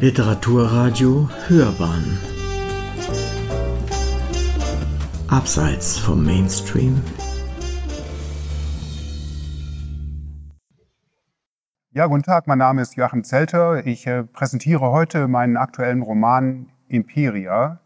Literaturradio Hörbahn Abseits vom Mainstream Ja, guten Tag, mein Name ist Joachim Zelter. Ich äh, präsentiere heute meinen aktuellen Roman Imperia.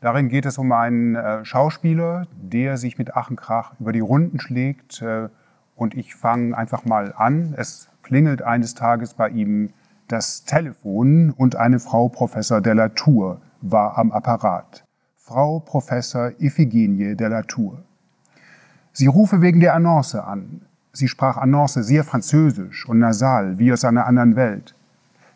Darin geht es um einen äh, Schauspieler, der sich mit Ach und Krach über die Runden schlägt. Äh, und ich fange einfach mal an. Es klingelt eines Tages bei ihm das Telefon und eine Frau Professor de la Tour war am Apparat. Frau Professor Iphigenie de la Tour. Sie rufe wegen der Annonce an. Sie sprach Annonce sehr französisch und nasal, wie aus einer anderen Welt.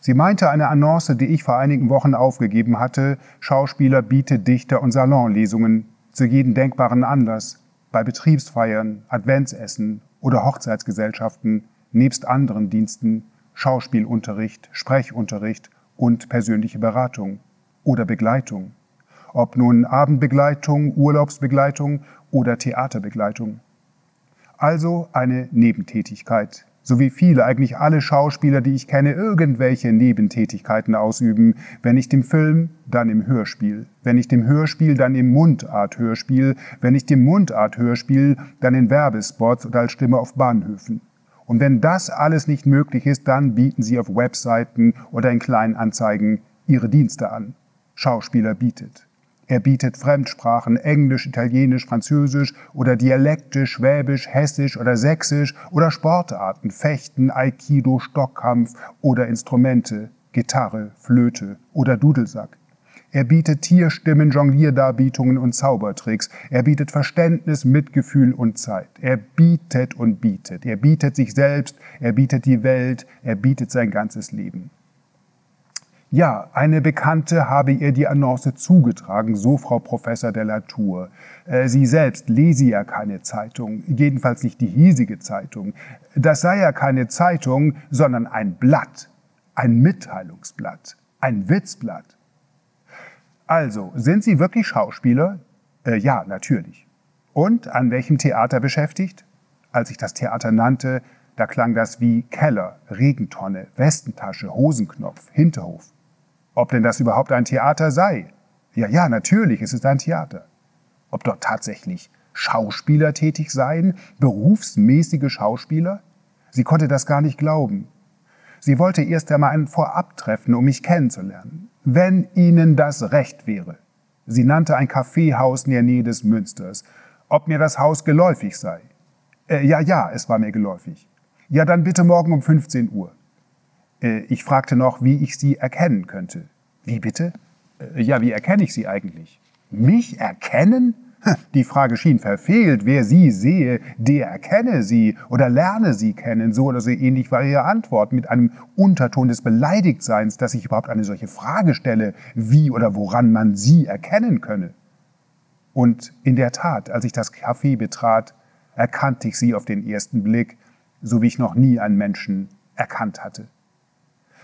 Sie meinte eine Annonce, die ich vor einigen Wochen aufgegeben hatte, Schauspieler bietet Dichter und Salonlesungen zu jedem denkbaren Anlass, bei Betriebsfeiern, Adventsessen oder Hochzeitsgesellschaften, nebst anderen Diensten Schauspielunterricht, Sprechunterricht und persönliche Beratung oder Begleitung. Ob nun Abendbegleitung, Urlaubsbegleitung oder Theaterbegleitung. Also eine Nebentätigkeit, so wie viele, eigentlich alle Schauspieler, die ich kenne, irgendwelche Nebentätigkeiten ausüben, wenn nicht im Film, dann im Hörspiel, wenn nicht im Hörspiel, dann im Mundart-Hörspiel, wenn nicht im Mundart-Hörspiel, dann in Werbespots oder als Stimme auf Bahnhöfen. Und wenn das alles nicht möglich ist, dann bieten sie auf Webseiten oder in kleinen Anzeigen ihre Dienste an. Schauspieler bietet. Er bietet Fremdsprachen, Englisch, Italienisch, Französisch oder Dialekte, Schwäbisch, Hessisch oder Sächsisch oder Sportarten, Fechten, Aikido, Stockkampf oder Instrumente, Gitarre, Flöte oder Dudelsack. Er bietet Tierstimmen, Jonglierdarbietungen und Zaubertricks. Er bietet Verständnis, Mitgefühl und Zeit. Er bietet und bietet. Er bietet sich selbst, er bietet die Welt, er bietet sein ganzes Leben. Ja, eine Bekannte habe ihr die Annonce zugetragen, so Frau Professor de la Tour. Äh, sie selbst lese ja keine Zeitung, jedenfalls nicht die hiesige Zeitung. Das sei ja keine Zeitung, sondern ein Blatt, ein Mitteilungsblatt, ein Witzblatt. Also, sind Sie wirklich Schauspieler? Äh, ja, natürlich. Und an welchem Theater beschäftigt? Als ich das Theater nannte, da klang das wie Keller, Regentonne, Westentasche, Hosenknopf, Hinterhof. Ob denn das überhaupt ein Theater sei? Ja, ja, natürlich, es ist ein Theater. Ob dort tatsächlich Schauspieler tätig seien, berufsmäßige Schauspieler? Sie konnte das gar nicht glauben. Sie wollte erst einmal ein Vorabtreffen, um mich kennenzulernen wenn Ihnen das recht wäre. Sie nannte ein Kaffeehaus in der Nähe des Münsters. Ob mir das Haus geläufig sei? Äh, ja, ja, es war mir geläufig. Ja, dann bitte morgen um 15 Uhr. Äh, ich fragte noch, wie ich Sie erkennen könnte. Wie bitte? Äh, ja, wie erkenne ich Sie eigentlich? Mich erkennen? Die Frage schien verfehlt. Wer sie sehe, der erkenne sie oder lerne sie kennen. So oder so ähnlich war ihre Antwort mit einem Unterton des Beleidigtseins, dass ich überhaupt eine solche Frage stelle, wie oder woran man sie erkennen könne. Und in der Tat, als ich das Café betrat, erkannte ich sie auf den ersten Blick, so wie ich noch nie einen Menschen erkannt hatte.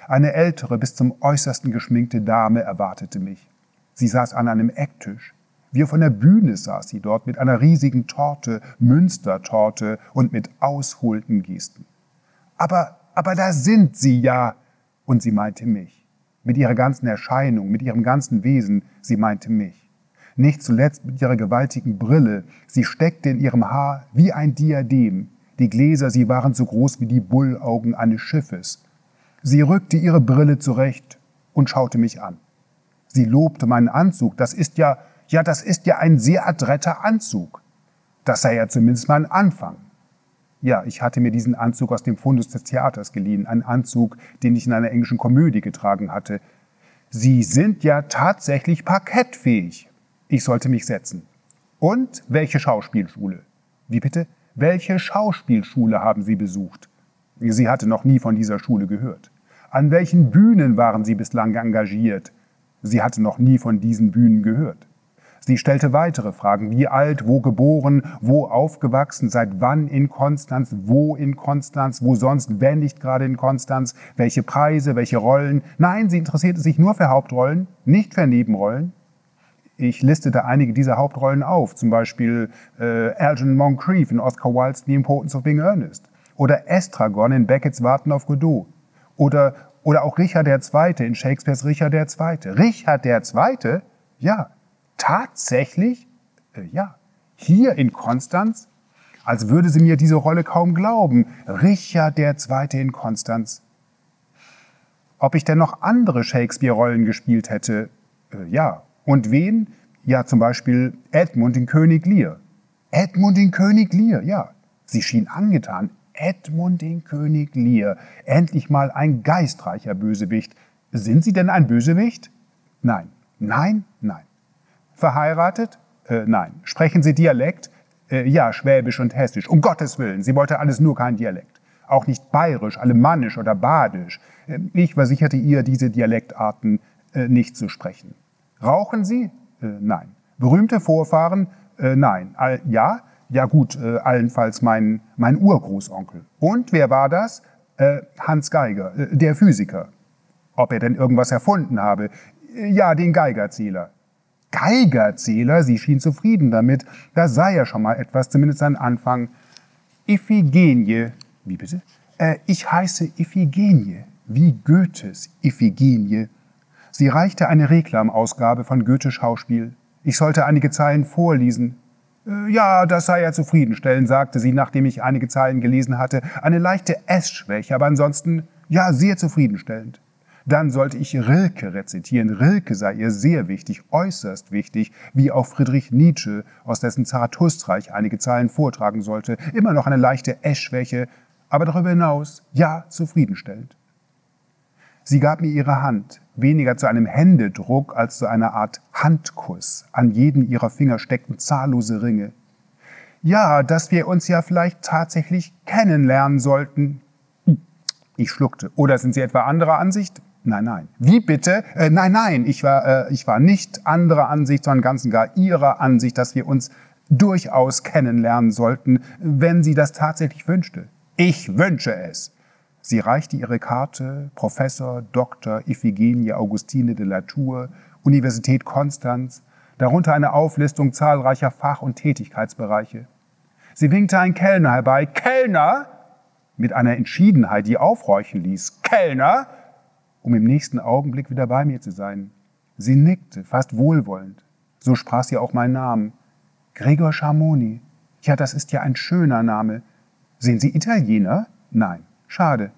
Eine ältere, bis zum äußersten geschminkte Dame erwartete mich. Sie saß an einem Ecktisch wie von der Bühne saß sie dort mit einer riesigen Torte, Münstertorte und mit ausholten Gesten. Aber, aber da sind Sie ja! Und sie meinte mich. Mit ihrer ganzen Erscheinung, mit ihrem ganzen Wesen, sie meinte mich. Nicht zuletzt mit ihrer gewaltigen Brille. Sie steckte in ihrem Haar wie ein Diadem. Die Gläser, sie waren so groß wie die Bullaugen eines Schiffes. Sie rückte ihre Brille zurecht und schaute mich an. Sie lobte meinen Anzug. Das ist ja, ja, das ist ja ein sehr adretter Anzug. Das sei ja zumindest mal ein Anfang. Ja, ich hatte mir diesen Anzug aus dem Fundus des Theaters geliehen, einen Anzug, den ich in einer englischen Komödie getragen hatte. Sie sind ja tatsächlich parkettfähig. Ich sollte mich setzen. Und welche Schauspielschule? Wie bitte? Welche Schauspielschule haben Sie besucht? Sie hatte noch nie von dieser Schule gehört. An welchen Bühnen waren Sie bislang engagiert? Sie hatte noch nie von diesen Bühnen gehört. Sie stellte weitere Fragen. Wie alt, wo geboren, wo aufgewachsen, seit wann in Konstanz, wo in Konstanz, wo sonst, wenn nicht gerade in Konstanz, welche Preise, welche Rollen. Nein, sie interessierte sich nur für Hauptrollen, nicht für Nebenrollen. Ich listete einige dieser Hauptrollen auf, zum Beispiel äh, Algernon Moncrief in Oscar Wilde's The Importance of Being Earnest oder Estragon in Beckett's Warten auf Godot oder Oder auch Richard II. in Shakespeares Richard II. Richard II.? Ja. Tatsächlich? Äh, ja. Hier in Konstanz? Als würde sie mir diese Rolle kaum glauben. Richard II. in Konstanz. Ob ich denn noch andere Shakespeare-Rollen gespielt hätte? Äh, ja. Und wen? Ja, zum Beispiel Edmund in König Lear. Edmund in König Lear, ja. Sie schien angetan. Edmund in König Lear. Endlich mal ein geistreicher Bösewicht. Sind Sie denn ein Bösewicht? Nein. Nein? Nein. Verheiratet? Äh, nein. Sprechen Sie Dialekt? Äh, ja, Schwäbisch und Hessisch. Um Gottes Willen, sie wollte alles nur kein Dialekt. Auch nicht bayerisch, alemannisch oder badisch. Äh, ich versicherte ihr, diese Dialektarten äh, nicht zu sprechen. Rauchen Sie? Äh, nein. Berühmte Vorfahren? Äh, nein. All, ja? Ja gut, allenfalls mein, mein Urgroßonkel. Und wer war das? Hans Geiger, der Physiker. Ob er denn irgendwas erfunden habe? Ja, den Geigerzähler. Geigerzähler? Sie schien zufrieden damit. Da sei ja schon mal etwas, zumindest ein Anfang. Iphigenie. Wie bitte? Äh, ich heiße Iphigenie, wie Goethes Iphigenie. Sie reichte eine Reklamausgabe von Goethe Schauspiel. Ich sollte einige Zeilen vorlesen. Äh, ja, das sei ja zufriedenstellend, sagte sie, nachdem ich einige Zeilen gelesen hatte. Eine leichte Essschwäche, aber ansonsten, ja, sehr zufriedenstellend. Dann sollte ich Rilke rezitieren. Rilke sei ihr sehr wichtig, äußerst wichtig, wie auch Friedrich Nietzsche, aus dessen Zarathustra ich einige Zeilen vortragen sollte. Immer noch eine leichte Essschwäche, aber darüber hinaus, ja, zufriedenstellend. Sie gab mir ihre Hand, weniger zu einem Händedruck als zu einer Art Handkuss. An jeden ihrer Finger steckten zahllose Ringe. Ja, dass wir uns ja vielleicht tatsächlich kennenlernen sollten. Ich schluckte. Oder sind Sie etwa anderer Ansicht? Nein, nein. Wie bitte? Äh, nein, nein, ich war, äh, ich war nicht anderer Ansicht, sondern ganz und gar Ihrer Ansicht, dass wir uns durchaus kennenlernen sollten, wenn sie das tatsächlich wünschte. Ich wünsche es. Sie reichte ihre Karte Professor Dr. Iphigenie Augustine de la Tour, Universität Konstanz, darunter eine Auflistung zahlreicher Fach- und Tätigkeitsbereiche. Sie winkte ein Kellner herbei. Kellner! Mit einer Entschiedenheit, die aufhorchen ließ. Kellner! Um im nächsten Augenblick wieder bei mir zu sein. Sie nickte, fast wohlwollend. So sprach sie auch meinen Namen. Gregor Schamoni. Ja, das ist ja ein schöner Name. Sind Sie Italiener? Nein. Schade.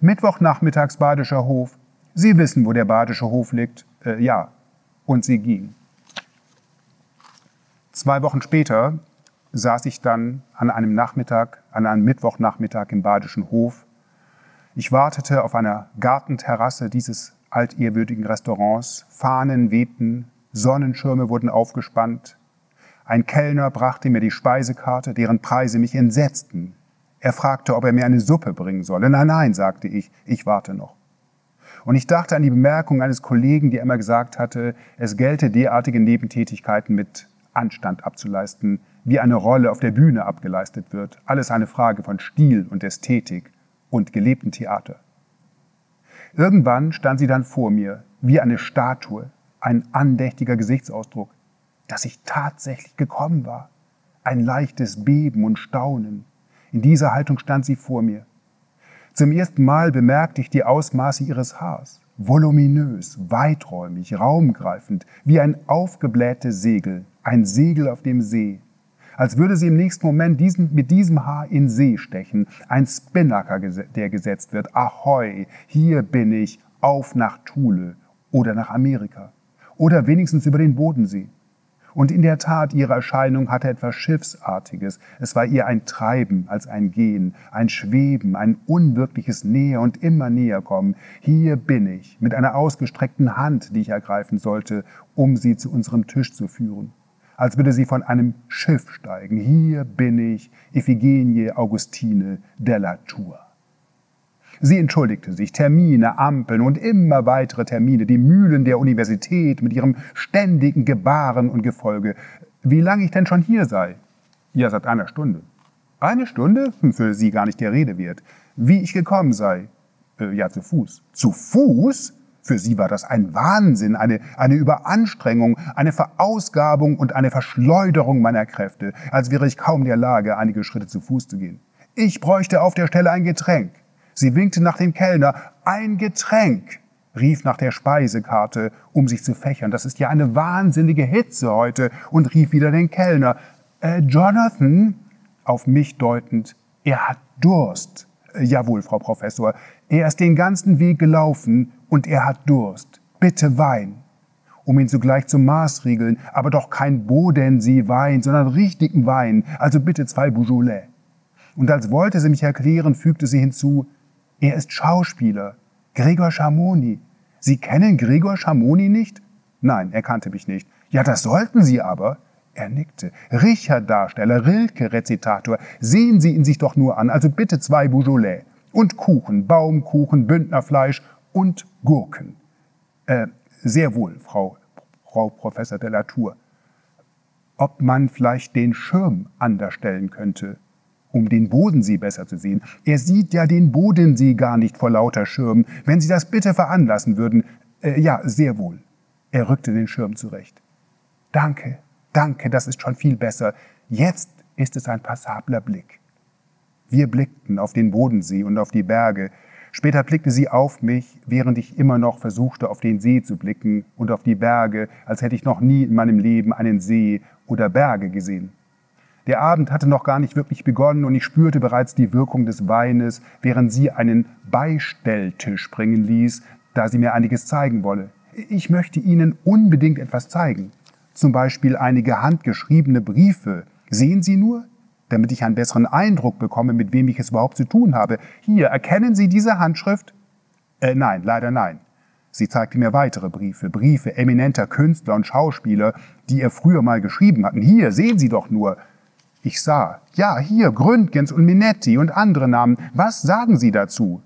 Mittwochnachmittags Badischer Hof. Sie wissen, wo der Badische Hof liegt. Äh, ja. Und sie ging. Zwei Wochen später saß ich dann an einem Nachmittag, an einem Mittwochnachmittag im Badischen Hof. Ich wartete auf einer Gartenterrasse dieses altehrwürdigen Restaurants. Fahnen wehten, Sonnenschirme wurden aufgespannt. Ein Kellner brachte mir die Speisekarte, deren Preise mich entsetzten. Er fragte, ob er mir eine Suppe bringen solle. Nein, nein, sagte ich, ich warte noch. Und ich dachte an die Bemerkung eines Kollegen, der immer gesagt hatte, es gelte derartige Nebentätigkeiten mit Anstand abzuleisten, wie eine Rolle auf der Bühne abgeleistet wird. Alles eine Frage von Stil und Ästhetik und gelebtem Theater. Irgendwann stand sie dann vor mir, wie eine Statue, ein andächtiger Gesichtsausdruck, dass ich tatsächlich gekommen war. Ein leichtes Beben und Staunen, in dieser Haltung stand sie vor mir. Zum ersten Mal bemerkte ich die Ausmaße ihres Haars. Voluminös, weiträumig, raumgreifend, wie ein aufgeblähtes Segel, ein Segel auf dem See. Als würde sie im nächsten Moment diesen, mit diesem Haar in See stechen, ein Spinnaker, der gesetzt wird. Ahoi, hier bin ich, auf nach Thule oder nach Amerika oder wenigstens über den Bodensee. Und in der Tat, ihre Erscheinung hatte etwas Schiffsartiges. Es war ihr ein Treiben als ein Gehen, ein Schweben, ein unwirkliches Näher und immer näher kommen. Hier bin ich, mit einer ausgestreckten Hand, die ich ergreifen sollte, um sie zu unserem Tisch zu führen. Als würde sie von einem Schiff steigen. Hier bin ich, Iphigenie Augustine della Tour. Sie entschuldigte sich, Termine, Ampeln und immer weitere Termine, die Mühlen der Universität mit ihrem ständigen Gebaren und Gefolge. Wie lange ich denn schon hier sei? Ja, seit einer Stunde. Eine Stunde? Hm, für sie gar nicht der Rede wert. Wie ich gekommen sei? Äh, ja, zu Fuß. Zu Fuß? Für sie war das ein Wahnsinn, eine, eine Überanstrengung, eine Verausgabung und eine Verschleuderung meiner Kräfte, als wäre ich kaum in der Lage, einige Schritte zu Fuß zu gehen. Ich bräuchte auf der Stelle ein Getränk. Sie winkte nach dem Kellner. ein Getränk, rief nach der Speisekarte, um sich zu fächern. Das ist ja eine wahnsinnige Hitze heute und rief wieder den Kellner. Äh, Jonathan, auf mich deutend, er hat Durst. Äh, jawohl, Frau Professor, er ist den ganzen Weg gelaufen und er hat Durst. Bitte Wein. Um ihn zugleich zu maßregeln, aber doch kein Bodensee-Wein, sondern richtigen Wein, also bitte zwei Beaujolais. Und als wollte sie mich erklären, fügte sie hinzu, er ist Schauspieler, Gregor Schamoni. Sie kennen Gregor Schamoni nicht? Nein, er kannte mich nicht. Ja, das sollten Sie aber. Er nickte. Richard-Darsteller, Rilke-Rezitator. Sehen Sie ihn sich doch nur an. Also bitte zwei Beaujolais. Und Kuchen, Baumkuchen, Bündnerfleisch und Gurken. Äh, sehr wohl, Frau, Frau Professor de la Tour. Ob man vielleicht den Schirm anders stellen könnte, um den Bodensee besser zu sehen. Er sieht ja den Bodensee gar nicht vor lauter Schirm. Wenn Sie das bitte veranlassen würden. Äh, ja, sehr wohl. Er rückte den Schirm zurecht. Danke, danke, das ist schon viel besser. Jetzt ist es ein passabler Blick. Wir blickten auf den Bodensee und auf die Berge. Später blickte sie auf mich, während ich immer noch versuchte, auf den See zu blicken und auf die Berge, als hätte ich noch nie in meinem Leben einen See oder Berge gesehen. Der Abend hatte noch gar nicht wirklich begonnen und ich spürte bereits die Wirkung des Weines, während sie einen Beistelltisch bringen ließ, da sie mir einiges zeigen wolle. Ich möchte Ihnen unbedingt etwas zeigen. Zum Beispiel einige handgeschriebene Briefe. Sehen Sie nur, damit ich einen besseren Eindruck bekomme, mit wem ich es überhaupt zu tun habe. Hier, erkennen Sie diese Handschrift? Äh, nein, leider nein. Sie zeigte mir weitere Briefe, Briefe eminenter Künstler und Schauspieler, die er früher mal geschrieben hatten. Hier, sehen Sie doch nur. Ich sah, ja, hier, Gründgens und Minetti und andere Namen. Was sagen Sie dazu?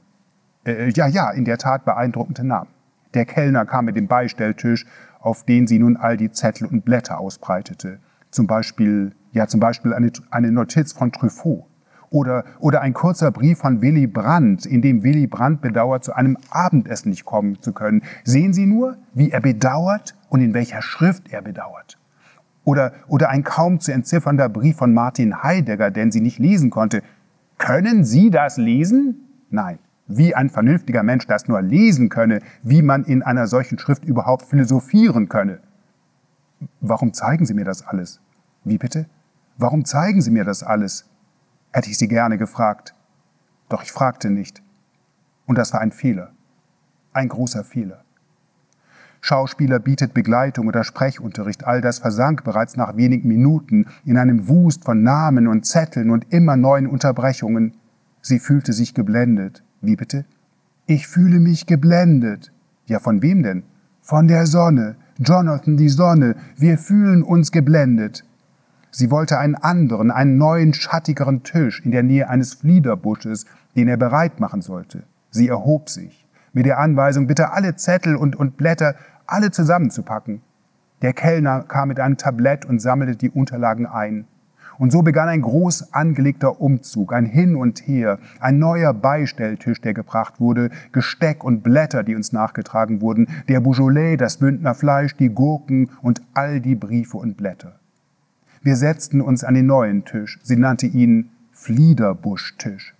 Äh, ja, ja, in der Tat beeindruckende Namen. Der Kellner kam mit dem Beistelltisch, auf den sie nun all die Zettel und Blätter ausbreitete. Zum Beispiel, ja, zum Beispiel eine, eine Notiz von Truffaut. Oder, oder ein kurzer Brief von Willy Brandt, in dem Willy Brandt bedauert, zu einem Abendessen nicht kommen zu können. Sehen Sie nur, wie er bedauert und in welcher Schrift er bedauert. Oder, oder ein kaum zu entziffernder Brief von Martin Heidegger, den sie nicht lesen konnte. Können Sie das lesen? Nein. Wie ein vernünftiger Mensch das nur lesen könne, wie man in einer solchen Schrift überhaupt philosophieren könne. Warum zeigen Sie mir das alles? Wie bitte? Warum zeigen Sie mir das alles? Hätte ich Sie gerne gefragt. Doch ich fragte nicht. Und das war ein Fehler. Ein großer Fehler. Schauspieler bietet Begleitung oder Sprechunterricht, all das versank bereits nach wenigen Minuten in einem Wust von Namen und Zetteln und immer neuen Unterbrechungen. Sie fühlte sich geblendet. Wie bitte? Ich fühle mich geblendet. Ja, von wem denn? Von der Sonne. Jonathan, die Sonne. Wir fühlen uns geblendet. Sie wollte einen anderen, einen neuen, schattigeren Tisch in der Nähe eines Fliederbusches, den er bereit machen sollte. Sie erhob sich mit der Anweisung, bitte alle Zettel und, und Blätter alle zusammenzupacken. Der Kellner kam mit einem Tablett und sammelte die Unterlagen ein. Und so begann ein groß angelegter Umzug, ein Hin und Her, ein neuer Beistelltisch, der gebracht wurde, Gesteck und Blätter, die uns nachgetragen wurden, der Beaujolais, das Bündner Fleisch, die Gurken und all die Briefe und Blätter. Wir setzten uns an den neuen Tisch. Sie nannte ihn Fliederbuschtisch.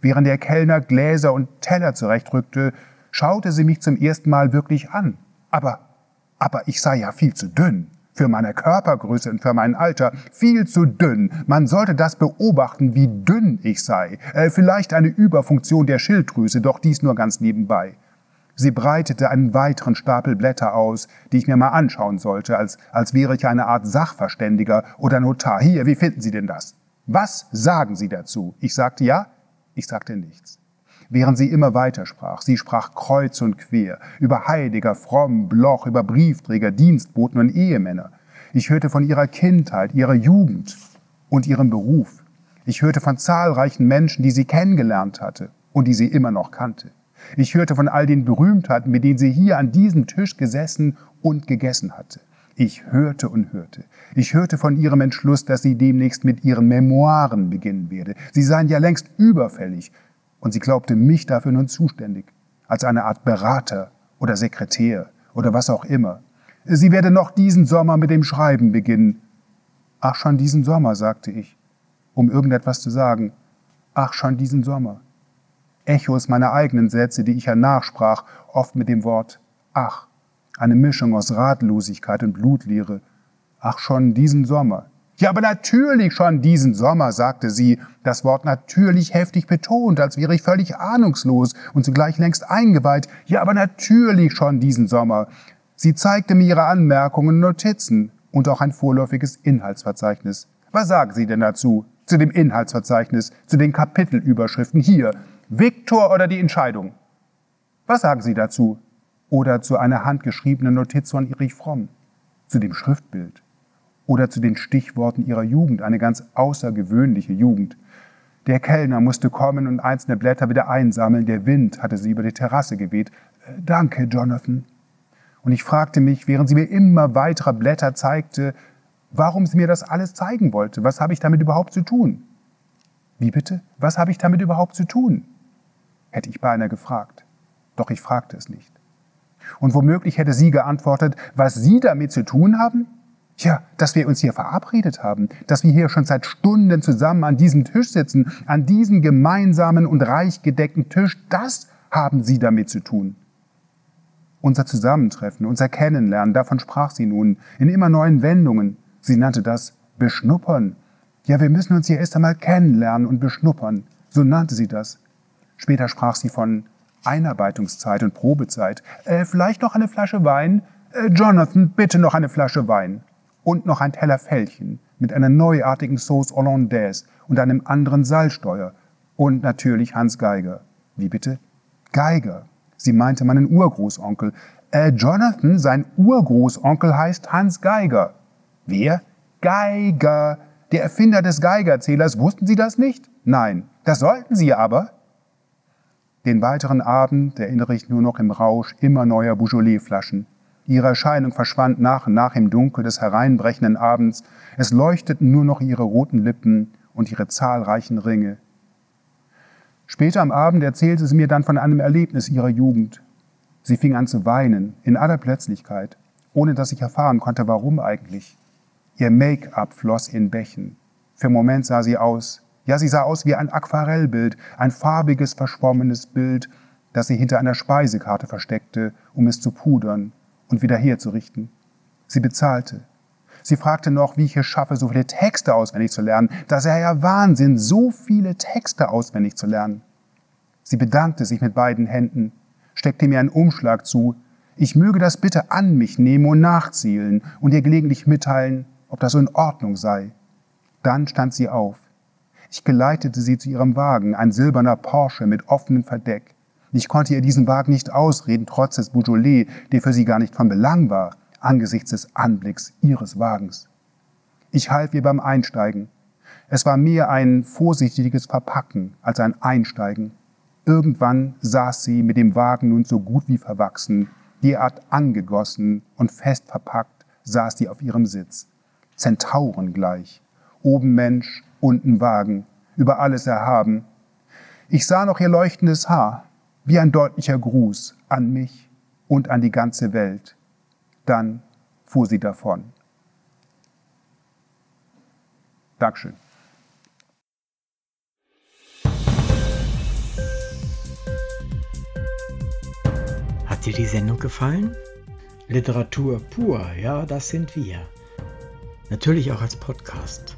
Während der Kellner Gläser und Teller zurechtrückte, schaute sie mich zum ersten Mal wirklich an. Aber, aber ich sei ja viel zu dünn. Für meine Körpergröße und für mein Alter viel zu dünn. Man sollte das beobachten, wie dünn ich sei. Äh, vielleicht eine Überfunktion der Schilddrüse, doch dies nur ganz nebenbei. Sie breitete einen weiteren Stapel Blätter aus, die ich mir mal anschauen sollte, als, als wäre ich eine Art Sachverständiger oder Notar. Hier, wie finden Sie denn das? Was sagen Sie dazu? Ich sagte ja, ich sagte nichts während sie immer weiter sprach. Sie sprach kreuz und quer über Heiliger, Fromm, Bloch, über Briefträger, Dienstboten und Ehemänner. Ich hörte von ihrer Kindheit, ihrer Jugend und ihrem Beruf. Ich hörte von zahlreichen Menschen, die sie kennengelernt hatte und die sie immer noch kannte. Ich hörte von all den Berühmtheiten, mit denen sie hier an diesem Tisch gesessen und gegessen hatte. Ich hörte und hörte. Ich hörte von ihrem Entschluss, dass sie demnächst mit ihren Memoiren beginnen werde. Sie seien ja längst überfällig und sie glaubte mich dafür nun zuständig, als eine Art Berater oder Sekretär oder was auch immer. Sie werde noch diesen Sommer mit dem Schreiben beginnen. Ach, schon diesen Sommer, sagte ich, um irgendetwas zu sagen. Ach, schon diesen Sommer. Echos meiner eigenen Sätze, die ich ja nachsprach, oft mit dem Wort ach, eine Mischung aus Ratlosigkeit und Blutleere. Ach, schon diesen Sommer. Ja, aber natürlich schon diesen Sommer, sagte sie, das Wort natürlich heftig betont, als wäre ich völlig ahnungslos und zugleich längst eingeweiht. Ja, aber natürlich schon diesen Sommer. Sie zeigte mir ihre Anmerkungen und Notizen und auch ein vorläufiges Inhaltsverzeichnis. Was sagen Sie denn dazu? Zu dem Inhaltsverzeichnis, zu den Kapitelüberschriften hier. Viktor oder die Entscheidung? Was sagen Sie dazu? Oder zu einer handgeschriebenen Notiz von Erich Fromm? Zu dem Schriftbild? Oder zu den Stichworten ihrer Jugend, eine ganz außergewöhnliche Jugend. Der Kellner musste kommen und einzelne Blätter wieder einsammeln. Der Wind hatte sie über die Terrasse geweht. Äh, danke, Jonathan. Und ich fragte mich, während sie mir immer weitere Blätter zeigte, warum sie mir das alles zeigen wollte. Was habe ich damit überhaupt zu tun? Wie bitte? Was habe ich damit überhaupt zu tun? Hätte ich beinahe gefragt. Doch ich fragte es nicht. Und womöglich hätte sie geantwortet, was Sie damit zu tun haben? Ja, dass wir uns hier verabredet haben, dass wir hier schon seit Stunden zusammen an diesem Tisch sitzen, an diesem gemeinsamen und reich gedeckten Tisch, das haben Sie damit zu tun. Unser Zusammentreffen, unser Kennenlernen, davon sprach sie nun, in immer neuen Wendungen. Sie nannte das Beschnuppern. Ja, wir müssen uns hier erst einmal kennenlernen und beschnuppern. So nannte sie das. Später sprach sie von Einarbeitungszeit und Probezeit. Äh, vielleicht noch eine Flasche Wein? Äh, Jonathan, bitte noch eine Flasche Wein. Und noch ein Teller Fällchen mit einer neuartigen Sauce Hollandaise und einem anderen Salzsteuer. Und natürlich Hans Geiger. Wie bitte? Geiger. Sie meinte meinen Urgroßonkel. Äh, Jonathan, sein Urgroßonkel heißt Hans Geiger. Wer? Geiger. Der Erfinder des Geigerzählers. Wussten Sie das nicht? Nein. Das sollten Sie aber. Den weiteren Abend erinnere ich nur noch im Rausch immer neuer Beaujolais-Flaschen. Ihre Erscheinung verschwand nach und nach im Dunkel des hereinbrechenden Abends. Es leuchteten nur noch ihre roten Lippen und ihre zahlreichen Ringe. Später am Abend erzählte sie mir dann von einem Erlebnis ihrer Jugend. Sie fing an zu weinen, in aller Plötzlichkeit, ohne dass ich erfahren konnte, warum eigentlich. Ihr Make-up floss in Bächen. Für einen Moment sah sie aus ja, sie sah aus wie ein Aquarellbild, ein farbiges, verschwommenes Bild, das sie hinter einer Speisekarte versteckte, um es zu pudern und wieder herzurichten. Sie bezahlte. Sie fragte noch, wie ich es schaffe, so viele Texte auswendig zu lernen. Das sei ja Wahnsinn, so viele Texte auswendig zu lernen. Sie bedankte sich mit beiden Händen, steckte mir einen Umschlag zu. Ich möge das bitte an mich nehmen und nachzielen und ihr gelegentlich mitteilen, ob das so in Ordnung sei. Dann stand sie auf. Ich geleitete sie zu ihrem Wagen, ein silberner Porsche mit offenem Verdeck. Ich konnte ihr diesen Wagen nicht ausreden, trotz des Beaujolais, der für sie gar nicht von Belang war, angesichts des Anblicks ihres Wagens. Ich half ihr beim Einsteigen. Es war mehr ein vorsichtiges Verpacken als ein Einsteigen. Irgendwann saß sie mit dem Wagen nun so gut wie verwachsen, derart angegossen und fest verpackt, saß sie auf ihrem Sitz. Zentauren gleich. Oben Mensch, unten Wagen, über alles erhaben. Ich sah noch ihr leuchtendes Haar, wie ein deutlicher Gruß an mich und an die ganze Welt. Dann fuhr sie davon. Dankeschön. Hat dir die Sendung gefallen? Literatur pur, ja, das sind wir. Natürlich auch als Podcast.